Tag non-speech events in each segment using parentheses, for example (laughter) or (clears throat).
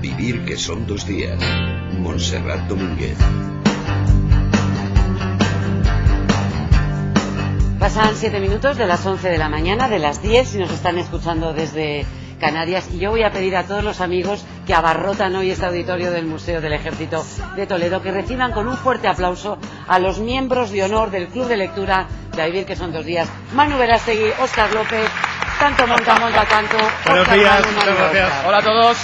vivir que son dos días. Montserrat Domínguez. Pasan siete minutos de las 11 de la mañana, de las 10, si nos están escuchando desde Canarias. Y yo voy a pedir a todos los amigos que abarrotan hoy este auditorio del Museo del Ejército de Toledo que reciban con un fuerte aplauso a los miembros de honor del Club de Lectura de A Vivir, que son dos días. Manu Verastegui, Óscar López, tanto Monta Monta, tanto. Buenos días, Manu, Manu. Hola a todos.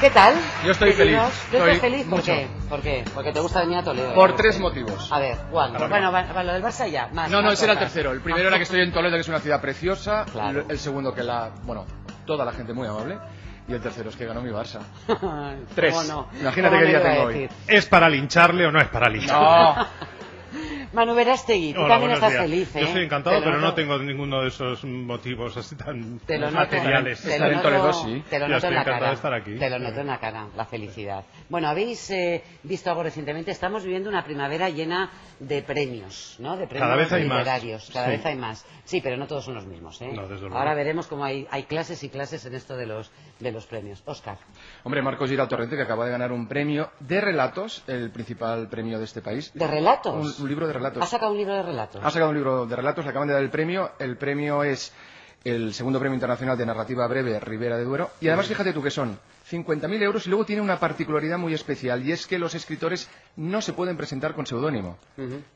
¿Qué tal? Yo estoy feliz. Queridos, ¿Tú estás Estoy feliz? ¿Por mucho. qué? ¿Por qué? Porque te gusta venir a Toledo. Por ¿eh? tres motivos. A ver, ¿cuál? Bueno, va, va, lo del Barça ya. Más, No, no, más ese era el tercero. El primero era que estoy en Toledo, que es una ciudad preciosa. Claro. El- segundo que la, bueno, toda la gente muy amable. Y el tercero es que ganó mi Barça. (laughs) Tres. ¿Cómo no? Imagínate ¿Cómo qué no día tengo hoy. ¿Es para lincharle o no es para lincharle? No. (laughs) Manu Verastegui, tú Hola, también estás días. feliz, ¿eh? Yo estoy encantado, Te lo pero no noto- tengo ninguno de esos motivos así tan Te lo noto, materiales. te lo Estar en noto- Toledo, sí. Te lo Yo noto estoy en la encantado cara. de estar aquí. Te lo noto en la cara, la felicidad. Bueno, habéis eh, visto algo recientemente. Estamos viviendo una primavera llena de premios, ¿no? De premios Cada vez hay más. literarios. Cada Sí. vez hay más. Sí, pero no todos son los mismos, ¿eh? No, desde luego. Ahora veremos cómo hay, hay clases y clases en esto de los, de los premios. Oscar. Hombre, Marcos Giral Torrente, que acaba de ganar un premio de relatos, el principal premio de este país. ¿De relatos? Un, un libro de relatos. ¿Ha sacado un libro de relatos? Ha sacado un libro de relatos, le acaban de dar el premio. El premio es el segundo premio internacional de narrativa breve Ribera de Duero. Y además, fíjate tú que son 50.000 euros y luego tiene una particularidad muy especial y es que los escritores no se pueden presentar con seudónimo.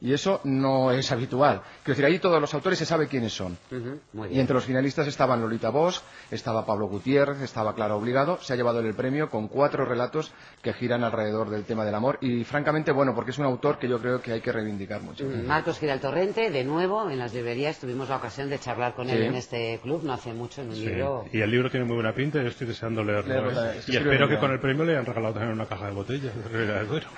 Y eso no es habitual. Quiero decir, ahí todos los autores se sabe quiénes son. Y entre los finalistas estaban Lolita Bosch, estaba Pablo Gutiérrez, estaba Clara Obligado. Se ha llevado el premio con cuatro relatos que giran alrededor del tema del amor. Y francamente, bueno, porque es un autor que yo creo que hay que reivindicar mucho. Mm, Marcos Giral Torrente, de nuevo, en las librerías tuvimos la ocasión de charlar con él en este club no hace mucho, en un Sí, libro... Y el libro tiene muy buena pinta y yo estoy deseando leerlo. Y espero que con el premio le hayan regalado también una caja de botellas.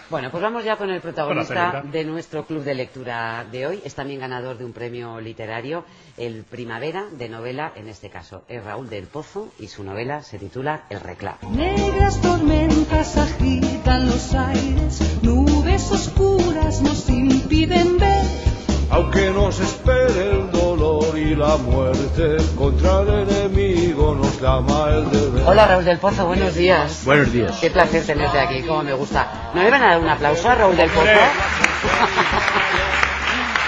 Bueno, pues vamos ya con el protagonista de nuestro club de lectura de hoy. Es también ganador de un premio literario, el Primavera de novela, en este caso. Es Raúl del Pozo y su novela se titula El reclamo. Negras tormentas agitan los aires, nubes oscuras nos impiden ver. Aunque nos espere el dolor y la muerte, contra el enemigo nos llama el deber. Hola Raúl del Pozo, buenos días. Buenos días. Qué placer tenerte aquí, como me gusta. ¿No le van a dar un aplauso a Raúl del Pozo? (laughs)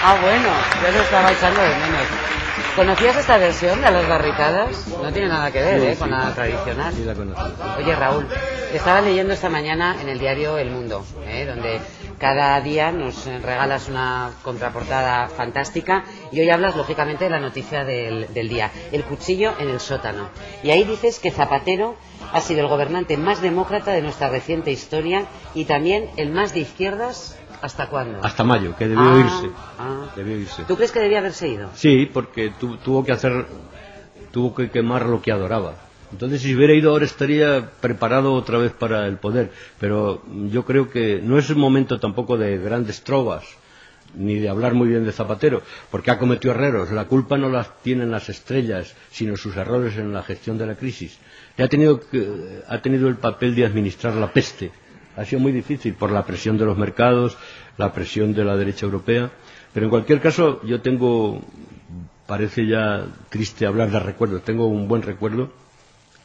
ah, bueno, yo lo estaba echando de menos. ¿Conocías esta versión de las barricadas? No tiene nada que ver, Sí, ¿eh? sí. Con la tradicional. Sí, la conocí. Oye, Raúl, estaba leyendo esta mañana en el diario El Mundo, ¿eh? donde cada día nos regalas una contraportada fantástica y hoy hablas, lógicamente, de la noticia del, del día, el cuchillo en el sótano. Y ahí dices que Zapatero ha sido el gobernante más demócrata de nuestra reciente historia y también el más de izquierdas, ¿hasta cuándo? Hasta mayo, que debió Ah, irse. ah. Debió irse. ¿Tú crees que debía haberse ido? Sí, porque tu- tuvo que hacer, tuvo que quemar lo que adoraba. Entonces, si hubiera ido ahora estaría preparado otra vez para el poder. Pero yo creo que no es el momento tampoco de grandes trovas, ni de hablar muy bien de Zapatero, porque ha cometido errores. La culpa no la tienen las estrellas, sino sus errores en la gestión de la crisis. Ha tenido, que- ha tenido el papel de administrar la peste. Ha sido muy difícil por la presión de los mercados, la presión de la derecha europea. Pero en cualquier caso, yo tengo, parece ya triste hablar de recuerdos, tengo un buen recuerdo.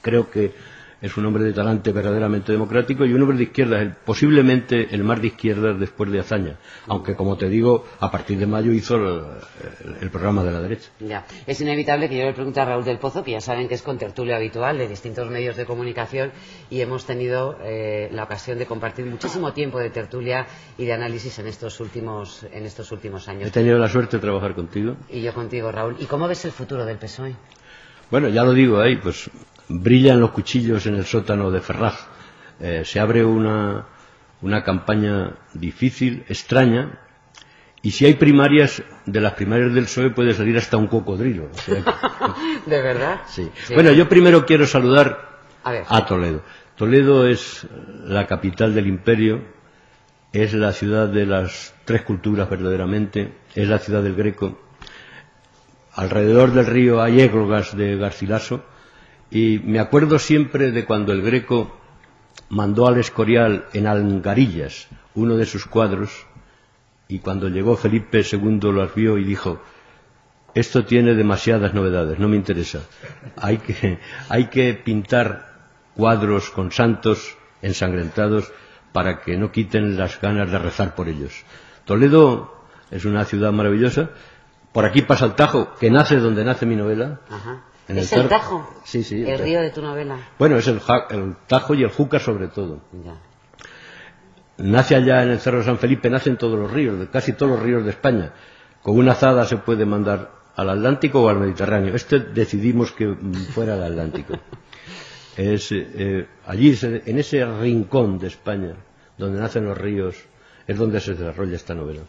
Creo que es un hombre de talante verdaderamente democrático y un hombre de izquierda, el- posiblemente el más de izquierda después de Azaña. Aunque, como te digo, a partir de mayo hizo el, el- programa de la derecha. Ya, es inevitable que yo le pregunte a Raúl del Pozo, que ya saben que es contertulio habitual de distintos medios de comunicación y hemos tenido eh, la ocasión de compartir muchísimo tiempo de tertulia y de análisis en estos últimos, en estos últimos He años. tenido la suerte de trabajar contigo. Y yo contigo, Raúl. ¿Y cómo ves el futuro del PSOE? Bueno, ya lo digo ahí, pues brillan los cuchillos en el sótano de Ferraz. Eh, se abre una, una campaña difícil, extraña, y si hay primarias, de las primarias del PSOE puede salir hasta un cocodrilo. O sea que- (laughs) ¿De verdad? sí. Sí. Bueno, yo primero quiero saludar A a Toledo. Toledo es la capital del imperio, es la ciudad de las tres culturas verdaderamente, es la ciudad del Greco. Alrededor del río hay églogas de Garcilaso y me acuerdo siempre de cuando el Greco mandó al Escorial en Angarillas uno de sus cuadros y cuando llegó Felipe II los vio y dijo esto tiene demasiadas novedades, no me interesa. Hay que, hay que pintar cuadros con santos ensangrentados para que no quiten las ganas de rezar por ellos. Toledo es una ciudad maravillosa. Por aquí pasa el Tajo, que nace donde nace mi novela. En ¿Es el Tajo? Sí, sí, el río de tu novela. Bueno, es el, el Tajo y el Júcar sobre todo. Ya. Nace allá en el Cerro San Felipe, nacen todos los ríos, casi todos los ríos de España. Con una azada se puede mandar al Atlántico o al Mediterráneo. Este decidimos que fuera al Atlántico. (laughs) Es, eh, allí, en ese rincón de España, donde nacen los ríos, es donde se desarrolla esta novela.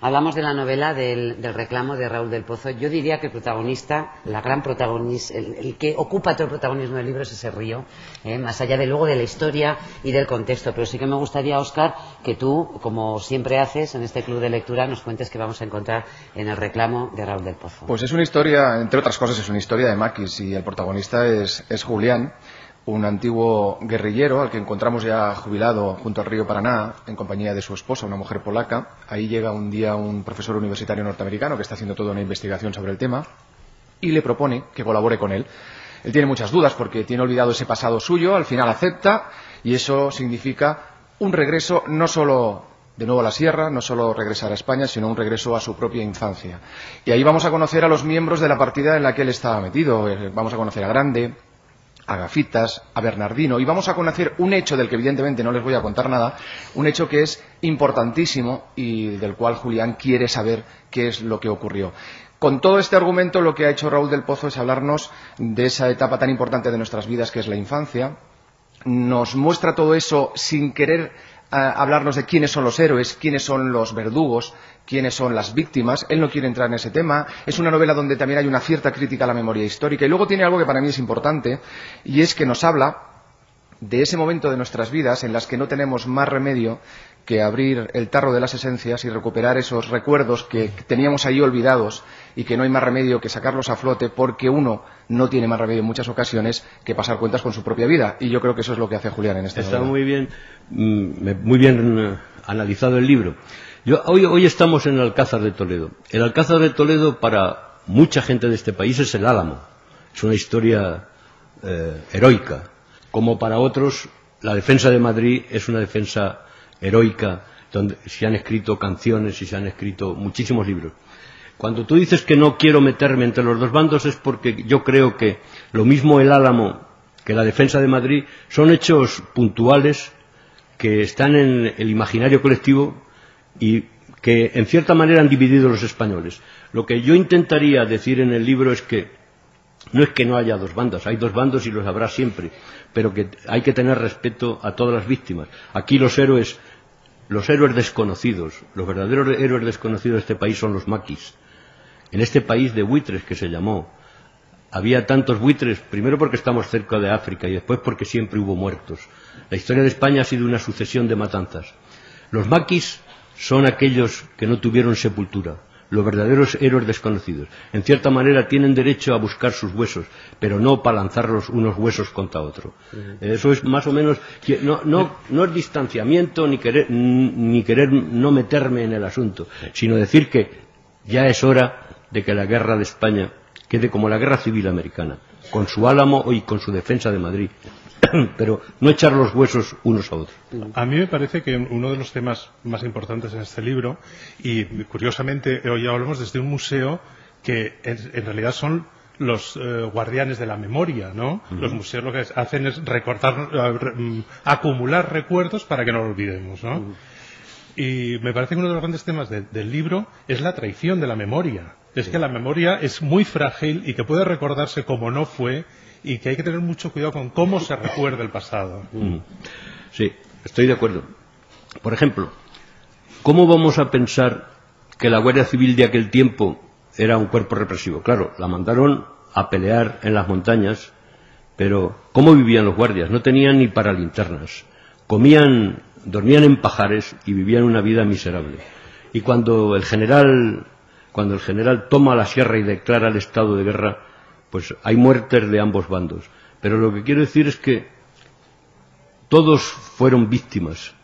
Hablamos de la novela del, del reclamo de Raúl del Pozo. Yo diría que el protagonista, la gran protagonista, el, el que ocupa todo el protagonismo del libro es ese río, ¿eh? más allá de luego de la historia y del contexto. Pero sí que me gustaría, Oscar, que tú, como siempre haces en este club de lectura, nos cuentes qué vamos a encontrar en el reclamo de Raúl del Pozo. Pues es una historia, entre otras cosas, es una historia de Maquis y el protagonista es, es Julián, un antiguo guerrillero al que encontramos ya jubilado junto al río Paraná en compañía de su esposa, una mujer polaca. Ahí llega un día un profesor universitario norteamericano que está haciendo toda una investigación sobre el tema y le propone que colabore con él. Él tiene muchas dudas porque tiene olvidado ese pasado suyo, al final acepta y eso significa un regreso no solo de nuevo a la sierra, no solo regresar a España, sino un regreso a su propia infancia. Y ahí vamos a conocer a los miembros de la partida en la que él estaba metido. Eh, Vamos a conocer a Grande, a Gafitas, a Bernardino, y vamos a conocer un hecho del que evidentemente no les voy a contar nada, un hecho que es importantísimo y del cual Julián quiere saber qué es lo que ocurrió. Con todo este argumento lo que ha hecho Raúl del Pozo es hablarnos de esa etapa tan importante de nuestras vidas que es la infancia, nos muestra todo eso sin querer hablarnos de quiénes son los héroes, quiénes son los verdugos, quiénes son las víctimas. Él no quiere entrar en ese tema. Es una novela donde también hay una cierta crítica a la memoria histórica. Y luego tiene algo que para mí es importante, y es que nos habla de ese momento de nuestras vidas en las que no tenemos más remedio que abrir el tarro de las esencias y recuperar esos recuerdos que teníamos ahí olvidados y que no hay más remedio que sacarlos a flote porque uno no tiene más remedio en muchas ocasiones que pasar cuentas con su propia vida. Y yo creo que eso es lo que hace Julián en esta Está novela. muy bien, mm, muy bien eh, analizado el libro. Yo, hoy, hoy estamos en el Alcázar de Toledo. El Alcázar de Toledo para mucha gente de este país es el Álamo. Es una historia eh, heroica. Como para otros, la defensa de Madrid es una defensa heroica, donde se han escrito canciones y se han escrito muchísimos libros. Cuando tú dices que no quiero meterme entre los dos bandos es porque yo creo que lo mismo el Álamo que la defensa de Madrid son hechos puntuales que están en el imaginario colectivo y que en cierta manera han dividido los españoles. Lo que yo intentaría decir en el libro es que no es que no haya dos bandas, hay dos bandos y los habrá siempre, pero que hay que tener respeto a todas las víctimas. Aquí los héroes, los héroes desconocidos, los verdaderos héroes desconocidos de este país son los maquis. En este país de buitres que se llamó, había tantos buitres, primero porque estamos cerca de África y después porque siempre hubo muertos. La historia de España ha sido una sucesión de matanzas. Los maquis son aquellos que no tuvieron sepultura, los verdaderos héroes desconocidos. En cierta manera tienen derecho a buscar sus huesos, pero no para lanzarlos unos huesos contra otro. Eso es más o menos, no, no, no es distanciamiento ni querer, ni querer no meterme en el asunto, sino decir que ya es hora de que la guerra de España quede como la guerra civil americana, con su álamo y con su defensa de Madrid, (clears throat) pero no echar los huesos unos a otros. A mí me parece que uno de los temas más importantes en este libro, y curiosamente hoy hablamos desde un museo que en, realidad son los eh, guardianes de la memoria, ¿no? Los museos lo que hacen es recortar, eh, re- mm, acumular recuerdos para que no lo olvidemos, ¿no? Y me parece que uno de los grandes temas de- del libro es la traición de la memoria. Es que la memoria es muy frágil y que puede recordarse como no fue y que hay que tener mucho cuidado con cómo se recuerda el pasado. Mm. Sí, estoy de acuerdo. Por ejemplo, ¿cómo vamos a pensar que la Guardia Civil de aquel tiempo era un cuerpo represivo? Claro, la mandaron a pelear en las montañas, pero ¿cómo vivían los guardias? No tenían ni para linternas. Comían, dormían en pajares y vivían una vida miserable. Y cuando el general, cuando el general toma la sierra y declara el estado de guerra, pues hay muertes de ambos bandos. Pero lo que quiero decir es que todos fueron víctimas.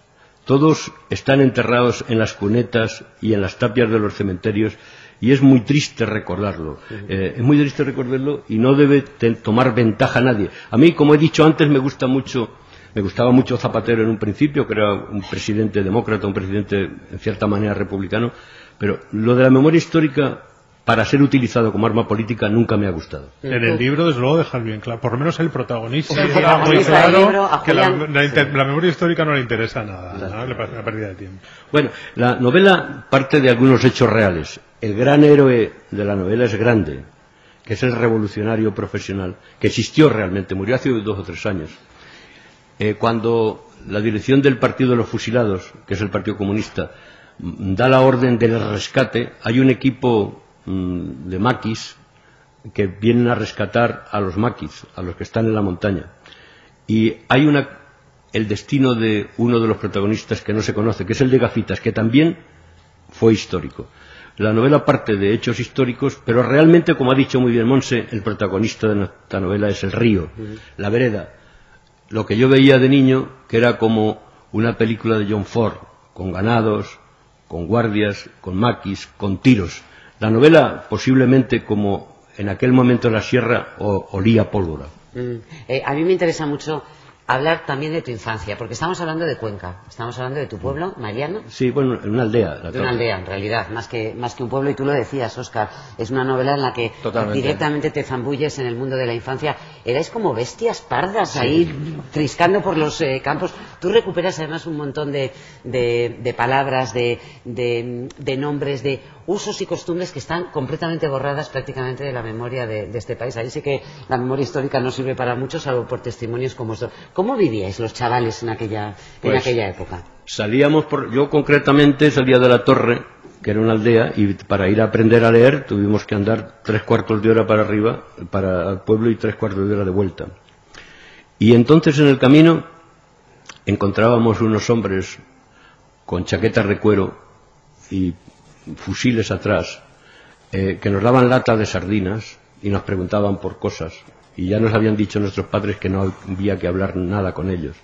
Todos están enterrados en las cunetas y en las tapias de los cementerios y es muy triste recordarlo. Eh, es muy triste recordarlo y no debe tomar ventaja a nadie. A mí, como he dicho antes, me gusta mucho, me gustaba mucho Zapatero en un principio, que era un presidente demócrata, un presidente en cierta manera republicano, pero lo de la memoria histórica para ser utilizado como arma política nunca me ha gustado. En el libro, desde luego, dejar bien claro, por lo menos el protagonista deja muy claro libro, que la, memoria histórica no le interesa nada, ¿no? le parece una pérdida de tiempo. Bueno, la novela parte de algunos hechos reales. El gran héroe de la novela es Grande, que es el revolucionario profesional, que existió realmente, murió hace dos o tres años. Eh, cuando la dirección del Partido de los Fusilados, que es el Partido Comunista, da la orden del rescate, hay un equipo mm, de maquis que vienen a rescatar a los maquis, a los que están en la montaña. Y hay una, el destino de uno de los protagonistas que no se conoce, que es el de Gafitas, que también fue histórico. La novela parte de hechos históricos, pero realmente, como ha dicho muy bien Monse, el protagonista de esta novela es el río, la vereda. Lo que yo veía de niño, que era como una película de John Ford, con ganados, con guardias, con maquis, con tiros. La novela, posiblemente como en aquel momento en la sierra, o- olía pólvora. Mm. Eh, a mí me interesa mucho hablar también de tu infancia, porque estamos hablando de Cuenca, estamos hablando de tu pueblo, Mariano, Sí, bueno, en una aldea. la de una aldea en realidad, más que, más que un pueblo, y tú lo decías, Óscar, es una novela en la que Totalmente. directamente te zambulles en el mundo de la infancia. Erais como bestias pardas ahí, triscando por los eh, campos. Tú recuperas además un montón de, de- de palabras, de, de- nombres, de usos y costumbres que están completamente borradas prácticamente de la memoria de, este país. Ahí sí que la memoria histórica no sirve para mucho, salvo por testimonios como estos. ¿Cómo vivíais los chavales en aquella, en Pues, aquella época? Salíamos por, yo concretamente salía de la torre, que era una aldea, y para ir a aprender a leer tuvimos que andar tres cuartos de hora para arriba, para el pueblo y tres cuartos de hora de vuelta. Y entonces en el camino encontrábamos unos hombres con chaquetas de cuero y fusiles atrás, eh, que nos daban latas de sardinas y nos preguntaban por cosas. Y ya nos habían dicho nuestros padres que no había que hablar nada con ellos.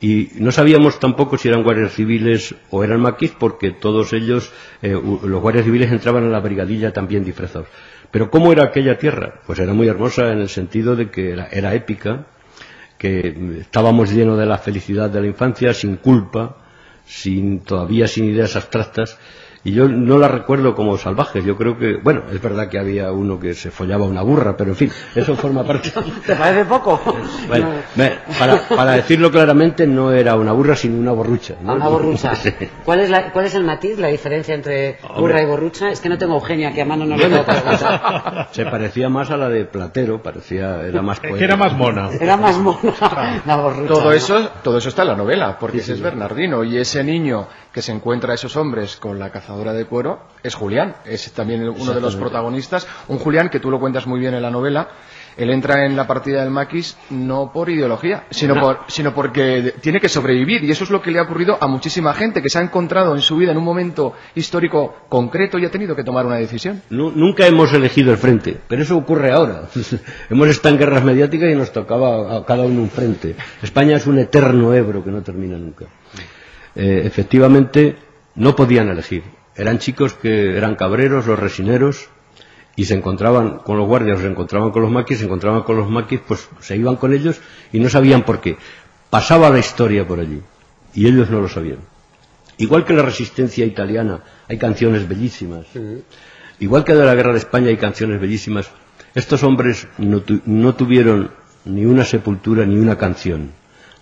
Y no sabíamos tampoco si eran guardias civiles o eran maquis, porque todos ellos, eh, los guardias civiles entraban a la brigadilla también disfrazados. Pero ¿cómo era aquella tierra? Pues era muy hermosa en el sentido de que era, era épica, que mm, estábamos llenos de la felicidad de la infancia, sin culpa, sin todavía sin ideas abstractas. Y yo no la recuerdo como salvajes. Yo creo que, bueno, es verdad que había uno que se follaba una burra, pero en fin, eso forma parte. ¿Te parece poco? Bueno, para, para decirlo claramente, no era una burra, sino una borrucha. ¿no? Una borrucha. Sí. ¿Cuál es, la- ¿Cuál es el matiz, la diferencia entre burra y borrucha? Es que no tengo Eugenia, que a mano no le puedo preguntar. (laughs) Se parecía más a la de Platero, parecía, era más Que poética. era más mona. Era más mona la borrucha. Todo ¿no? eso, todo eso está en la novela, porque ese es Bernardino y ese niño que se encuentra a esos hombres con la cazadora de cuero es Julián, es también uno de los protagonistas, un Julián que tú lo cuentas muy bien en la novela. Él entra en la partida del maquis no por ideología, sino, por, sino porque tiene que sobrevivir. Y eso es lo que le ha ocurrido a muchísima gente que se ha encontrado en su vida en un momento histórico concreto y ha tenido que tomar una decisión. Nu- Nunca hemos elegido el frente, pero eso ocurre ahora. (laughs) hemos estado en guerras mediáticas y nos tocaba a cada uno un frente. España es un eterno Ebro que no termina nunca. Eh, efectivamente, no podían elegir. Eran chicos que eran cabreros, los resineros, y se encontraban con los guardias, se encontraban con los maquis, se encontraban con los maquis, pues se iban con ellos y no sabían por qué. Pasaba la historia por allí y ellos no lo sabían. Igual que la resistencia italiana, hay canciones bellísimas. Igual que de la guerra de España hay canciones bellísimas. Estos hombres no, tu- no tuvieron ni una sepultura ni una canción.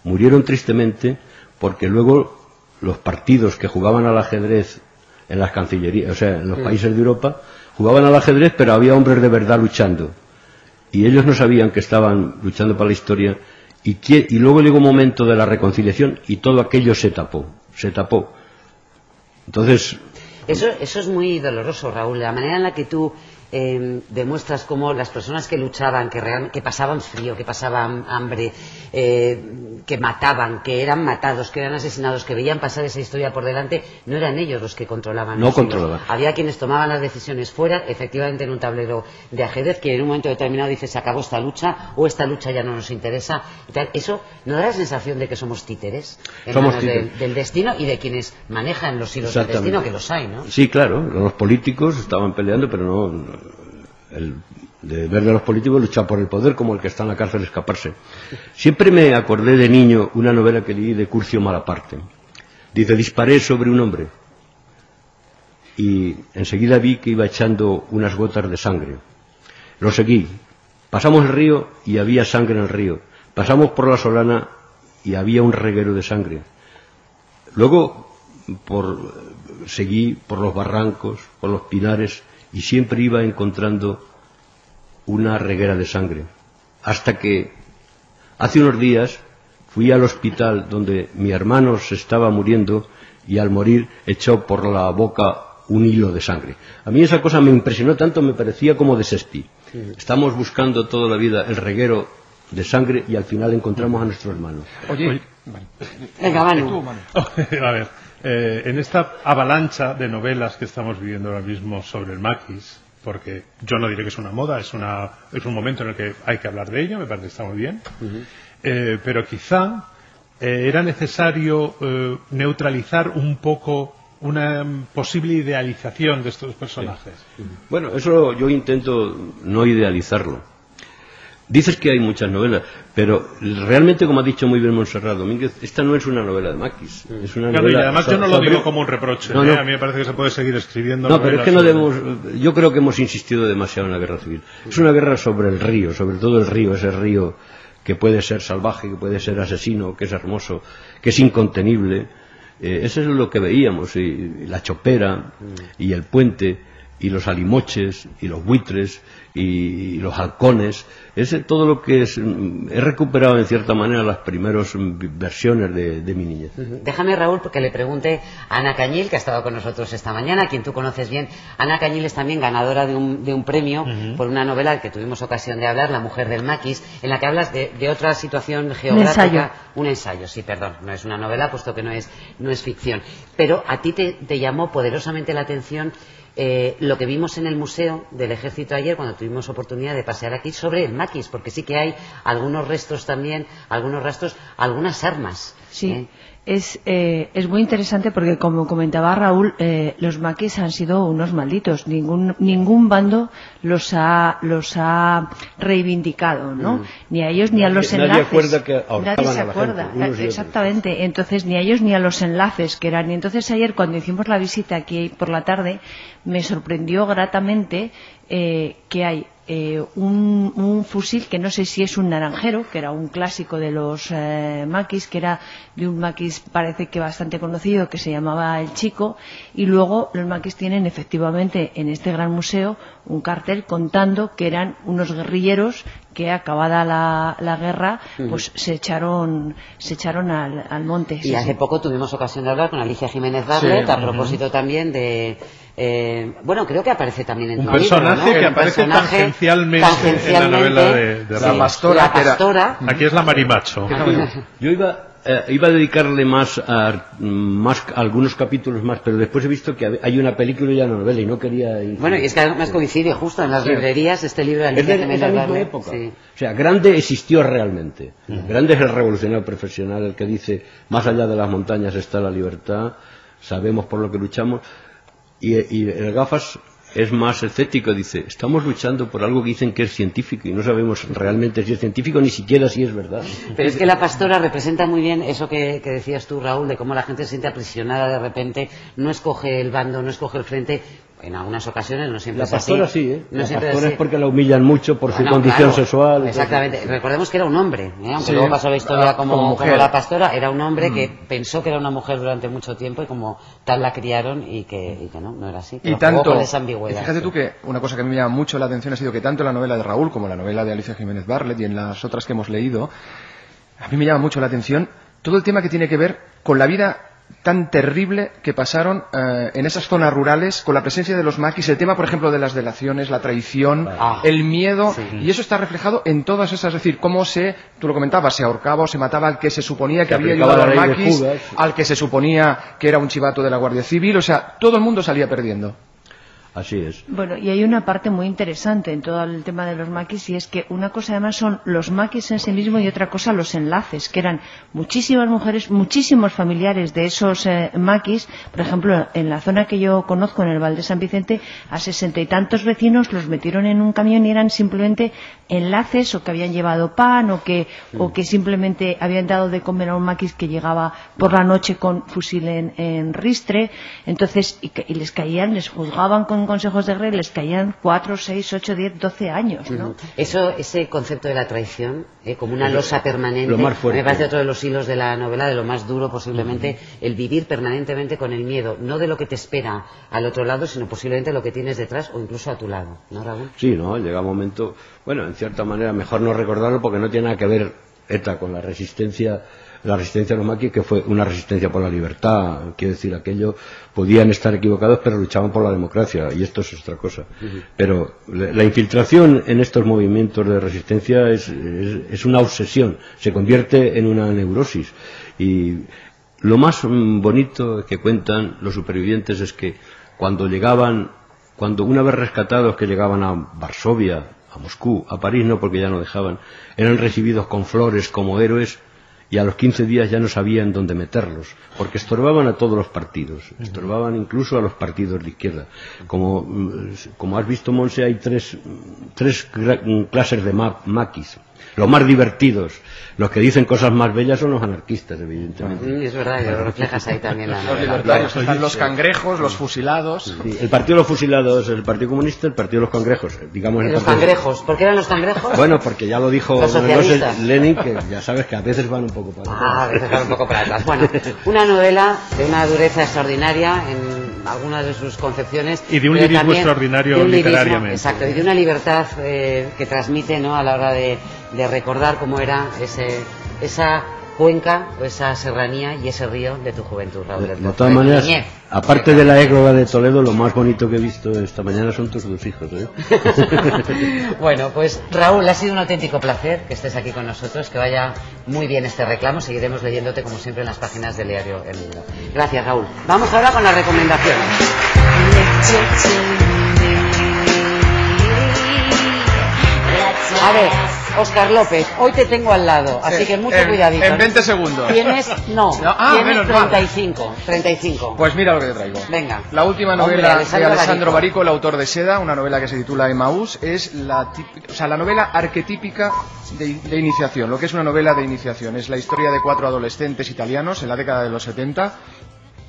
Murieron tristemente porque luego los partidos que jugaban al ajedrez en las cancillerías, o sea, en los países de Europa, jugaban al ajedrez, pero había hombres de verdad luchando. Y ellos no sabían que estaban luchando para la historia. Y, que- y luego llegó un momento de la reconciliación y todo aquello se tapó, se tapó. Entonces, Eso, eso es muy doloroso, Raúl, la manera en la que tú eh, demuestras cómo las personas que luchaban, que, real- que pasaban frío, que pasaban hambre, eh, que mataban, que eran matados, que eran asesinados, que veían pasar esa historia por delante, no eran ellos los que controlaban. No controlaban. Había quienes tomaban las decisiones fuera, efectivamente en un tablero de ajedrez, que en un momento determinado dice se acabó esta lucha o esta lucha ya no nos interesa. Eso no da la sensación de que somos títeres, en Somos manos títeres. del destino y de quienes manejan los hilos del destino, que los hay, ¿no? Sí, claro, los políticos estaban peleando, pero no. El deber de los políticos luchar por el poder como el que está en la cárcel escaparse. Siempre me acordé de niño una novela que leí de Curcio Malaparte. Dice, disparé sobre un hombre y enseguida vi que iba echando unas gotas de sangre. Lo seguí. Pasamos el río y había sangre en el río. Pasamos por la solana y había un reguero de sangre. Luego por, seguí por los barrancos, por los pinares y siempre iba encontrando una reguera de sangre. Hasta que hace unos días fui al hospital donde mi hermano se estaba muriendo y al morir echó por la boca un hilo de sangre. A mí esa cosa me impresionó tanto, me parecía como de Shakespeare. Estamos buscando toda la vida el reguero de sangre y al final encontramos a nuestro hermano. Oye, Venga, Manu. tú, Manu. (laughs) A ver, eh, en esta avalancha de novelas que estamos viviendo ahora mismo sobre el maquis, porque yo no diré que es una moda, es, una, es un momento en el que hay que hablar de ello, me parece que está muy bien, Eh, pero quizá eh, era necesario neutralizar un poco una posible idealización de estos personajes. Bueno, eso yo intento no idealizarlo. Dices que hay muchas novelas, pero realmente, como ha dicho muy bien Montserrat Domínguez, esta no es una novela de Maquis. Es una Claro, y novela además so- yo no lo sobre- digo como un reproche, No, ¿eh? a mí me parece que se puede seguir escribiendo. No, pero es que no debemos. Yo creo que hemos insistido demasiado en la guerra civil. Es una guerra sobre el río, sobre todo el río, ese río que puede ser salvaje, que puede ser asesino, que es hermoso, que es incontenible. Eh, eso es lo que veíamos, y, y la chopera, y el puente, y los alimoches, y los buitres, y, y los halcones. Es todo lo que es. mm, He recuperado en cierta manera las primeras mm, versiones de, de mi niñez. Déjame, Raúl, porque le pregunte a Ana Cañil, que ha estado con nosotros esta mañana, a quien tú conoces bien. Ana Cañil es también ganadora de un, de un premio por una novela que tuvimos ocasión de hablar, La mujer del maquis, en la que hablas de, de otra situación geográfica. ensayo. Un ensayo, sí, perdón. No es una novela, puesto que no es, no es ficción. Pero a ti te, te llamó poderosamente la atención eh, lo que vimos en el Museo del Ejército ayer, cuando tuvimos oportunidad de pasear aquí, sobre el maquis, porque sí que hay algunos restos también, algunos rastros, algunas armas. Sí, ¿eh? Es, eh, es muy interesante porque, como comentaba Raúl, eh, los maquis han sido unos malditos. Ningún, ningún bando los ha, los ha reivindicado, ¿no? Ni a ellos ni a los Mm. Nadie enlaces. acuerda que Nadie se a la acuerda, gente, exactamente. Entonces, ni a ellos ni a los enlaces que eran. Y entonces, ayer, cuando hicimos la visita aquí por la tarde, me sorprendió gratamente eh, que hay eh, un, un fusil que no sé si es un naranjero, que era un clásico de los eh, maquis, que era de un maquis parece que bastante conocido, que se llamaba El Chico, y luego los maquis tienen efectivamente en este gran museo un cartel contando que eran unos guerrilleros que acabada la, la guerra pues se echaron se echaron al, al monte. Y Sí, hace sí. poco tuvimos ocasión de hablar con Alicia Jiménez Barlet Sí. a propósito también de. eh, bueno, creo que aparece también en Un tu libro, personaje ¿no? que aparece personaje tangencialmente en la novela de- de. La pastora, la que era- pastora, Aquí es la marimacho. Yo iba, eh, iba a dedicarle más a, más a algunos capítulos más, pero después he visto que hay una película y una novela y no quería. ir- Bueno, y es que además coincide justo en las Sí. librerías este libro de Es de misma Barlet. época. Sí. O sea, Grande existió realmente. Grande es el revolucionario profesional, el que dice, más allá de las montañas está la libertad, sabemos por lo que luchamos. Y, y el gafas es más escéptico, dice, estamos luchando por algo que dicen que es científico y no sabemos realmente si es científico ni siquiera si es verdad. Pero es que la pastora representa muy bien eso que, que decías tú, Raúl, de cómo la gente se siente aprisionada de repente, no escoge el bando, no escoge el frente. En algunas ocasiones no siempre La es pastora así. sí, ¿eh? No la siempre pastora así. es porque la humillan mucho por su condición claro, sexual. todo Exactamente. Recordemos que era un hombre, ¿eh? aunque Sí. luego pasó la historia Ah, como, como como mujer. la pastora, era un hombre que pensó que era una mujer durante mucho tiempo y como tal la criaron y que, y que no, no era así. Y tanto, con esa ambigüedad. y fíjate tú que una cosa que a mí me llama mucho la atención ha sido que tanto en la novela de Raúl como en la novela de Alicia Jiménez Barlet y en las otras que hemos leído, a mí me llama mucho la atención todo el tema que tiene que ver con la vida tan terrible que pasaron eh, en esas zonas rurales con la presencia de los maquis, el tema, por ejemplo, de las delaciones, la traición, Ah. el miedo, Sí. y eso está reflejado en todas esas, es decir, cómo se, tú lo comentabas, se ahorcaba o se mataba al que se suponía que Se había ayudado a los maquis, Judas. al que se suponía que era un chivato de la Guardia Civil, o sea, todo el mundo salía perdiendo. Así es. Bueno, y hay una parte muy interesante en todo el tema de los maquis y es que una cosa además son los maquis en sí mismos y otra cosa los enlaces, que eran muchísimas mujeres, muchísimos familiares de esos eh, maquis. Por ejemplo, en la zona que yo conozco, en el Val de San Vicente, a sesenta y tantos vecinos los metieron en un camión y eran simplemente enlaces o que habían llevado pan o que, o que simplemente habían dado de comer a un maquis que llegaba por la noche con fusil en, en ristre. Entonces, y, y les caían, les juzgaban con consejos de rey, les caían cuatro, seis, ocho, diez, doce años, ¿no? Eso, ese concepto de la traición, eh, como una losa permanente, lo más fuerte. me parece otro de los hilos de la novela, de lo más duro posiblemente, el vivir permanentemente con el miedo, no de lo que te espera al otro lado, sino posiblemente lo que tienes detrás o incluso a tu lado, ¿no, Raúl? Sí, ¿no? Llega un momento, bueno, en cierta manera mejor no recordarlo porque no tiene nada que ver ETA con la resistencia, la resistencia de los maquis que fue una resistencia por la libertad, quiero decir, aquello podían estar equivocados pero luchaban por la democracia y esto es otra cosa. Pero la la infiltración en estos movimientos de resistencia es, es, es una obsesión, se convierte en una neurosis y lo más mm, bonito que cuentan los supervivientes es que cuando llegaban, cuando una vez rescatados que llegaban a Varsovia, a Moscú, a París no porque ya no dejaban, eran recibidos con flores como héroes y a los 15 días ya no sabían dónde meterlos, porque estorbaban a todos los partidos, estorbaban incluso a los partidos de izquierda. Como, mm, como has visto, Monse, hay tres, tres mm, clases de ma- maquis. Los más divertidos, los que dicen cosas más bellas son los anarquistas, evidentemente. Mm, es verdad, y lo reflejas ahí también la Los están los cangrejos, los fusilados. Sí, El Partido de los Fusilados, el Partido Comunista, el Partido de los Cangrejos, digamos el Los partido- cangrejos, ¿por qué eran los cangrejos? Bueno, porque ya lo dijo Los. Lenin, que ya sabes que a veces van un poco para Ah, atrás. a veces van un poco para atrás. Bueno, una novela de una dureza extraordinaria en algunas de sus concepciones. Y de un lirismo extraordinario de un lirismo, literariamente. Exacto, y de una libertad eh, que transmite ¿no? a la hora de, de recordar cómo era ese, esa cuenca o esa serranía y ese río de tu juventud, Raúl. De todas maneras, niñez. aparte de la égloga de Toledo, lo más bonito que he visto esta mañana son tus dos hijos. ¿eh? (laughs) bueno, pues Raúl, ha sido un auténtico placer que estés aquí con nosotros, que vaya muy bien este reclamo. Seguiremos leyéndote como siempre en las páginas del diario El Mundo. Gracias, Raúl. Vamos ahora con las recomendaciones. A ver, Oscar López, hoy te tengo al lado, así Sí, que mucho en- cuidadito. en 20 segundos. Tienes, no, No, ah, tienes menos mal. 35, 35. Pues mira lo que te traigo. Venga. La última novela de Alessandro Barico. El autor de Seda, una novela que se titula Emmaús, es la, tip- o sea, la novela arquetípica de, de iniciación, lo que es una novela de iniciación. Es la historia de cuatro adolescentes italianos en la década de los 70.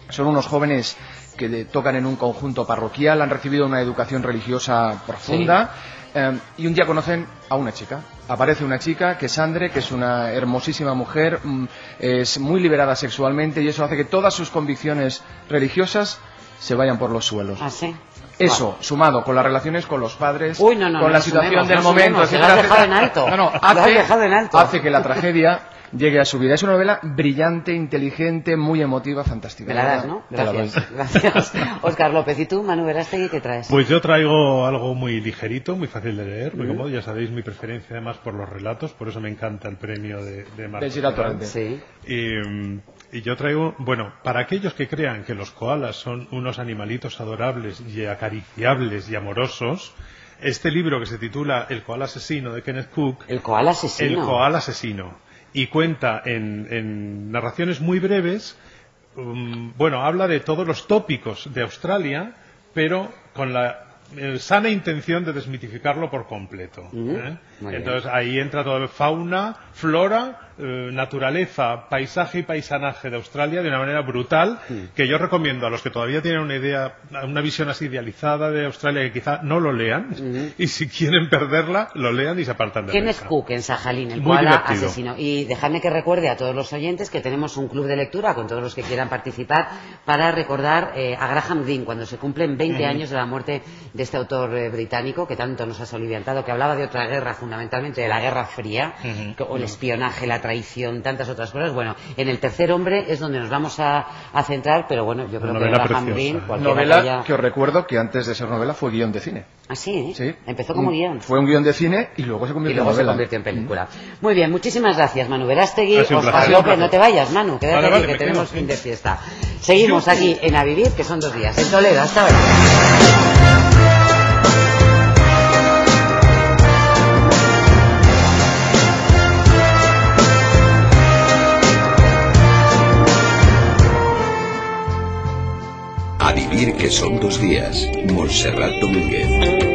Son unos jóvenes que de- tocan en un conjunto parroquial, han recibido una educación religiosa profunda eh, y un día conocen a una chica. Aparece una chica que es Andre, que es una hermosísima mujer, mm, es muy liberada sexualmente y eso hace que todas sus convicciones religiosas se vayan por los suelos. ¿Ah, sí? Eso, sumado con las relaciones con los padres, Uy, no, no, con no la sumemos, situación del no momento, sumemos, que lo etcétera, has dejado etcétera. en alto. No, no, Lo has hace, dejado en alto. hace que la tragedia llegue a su vida. Es una novela brillante, inteligente, muy emotiva, fantástica. Me la das, ¿no? Te. Gracias. Gracias. Oscar López, ¿y tú, Manu Verástegui, qué traes? Pues yo traigo algo muy ligerito, muy fácil de leer, muy cómodo. Ya sabéis mi preferencia además por los relatos, por eso me encanta el premio de, de Marcos. Torrente. Sí. Y, mm, y yo traigo, bueno, para aquellos que crean que los koalas son unos animalitos adorables y acariciables y amorosos, este libro que se titula El koala asesino de Kenneth Cook, El koala asesino. El koala asesino, y cuenta en, en narraciones muy breves, um, bueno, habla de todos los tópicos de Australia, pero con la eh, sana intención de desmitificarlo por completo. ¿eh? Muy bien. Entonces ahí entra todo fauna, flora, eh, naturaleza, paisaje y paisanaje de Australia de una manera brutal que yo recomiendo a los que todavía tienen una idea, una visión así idealizada de Australia que quizá no lo lean y si quieren perderla lo lean y se apartan de Kenneth ella. Cook en Sajalín, el koala asesino. Y dejadme que recuerde a todos los oyentes que tenemos un club de lectura con todos los que quieran participar para recordar eh, a Graham Greene cuando se cumplen 20 años de la muerte de este autor eh, británico que tanto nos ha soliviantado, que hablaba de otra guerra, fundamentalmente de la Guerra Fría, o el espionaje, la traición, tantas otras cosas. Bueno, en el tercer hombre es donde nos vamos a, a centrar, pero bueno, yo creo que novela Graham Greene, ¿eh? Novela que os recuerdo que antes de ser novela fue guion de cine. Ah, sí, Sí. empezó como Un- guion. Fue un guion de cine y luego se Y convirtió luego en se convirtió en película. Muy bien, muchísimas gracias, Manu Verástegui, Oscar. López. No te vayas, Manu, quédate Vale, aquí, vale, que tenemos sí. fin de fiesta. Seguimos aquí en A Vivir, que son dos días. En Toledo, hasta ahora. Que son dos días. Montserrat Domínguez.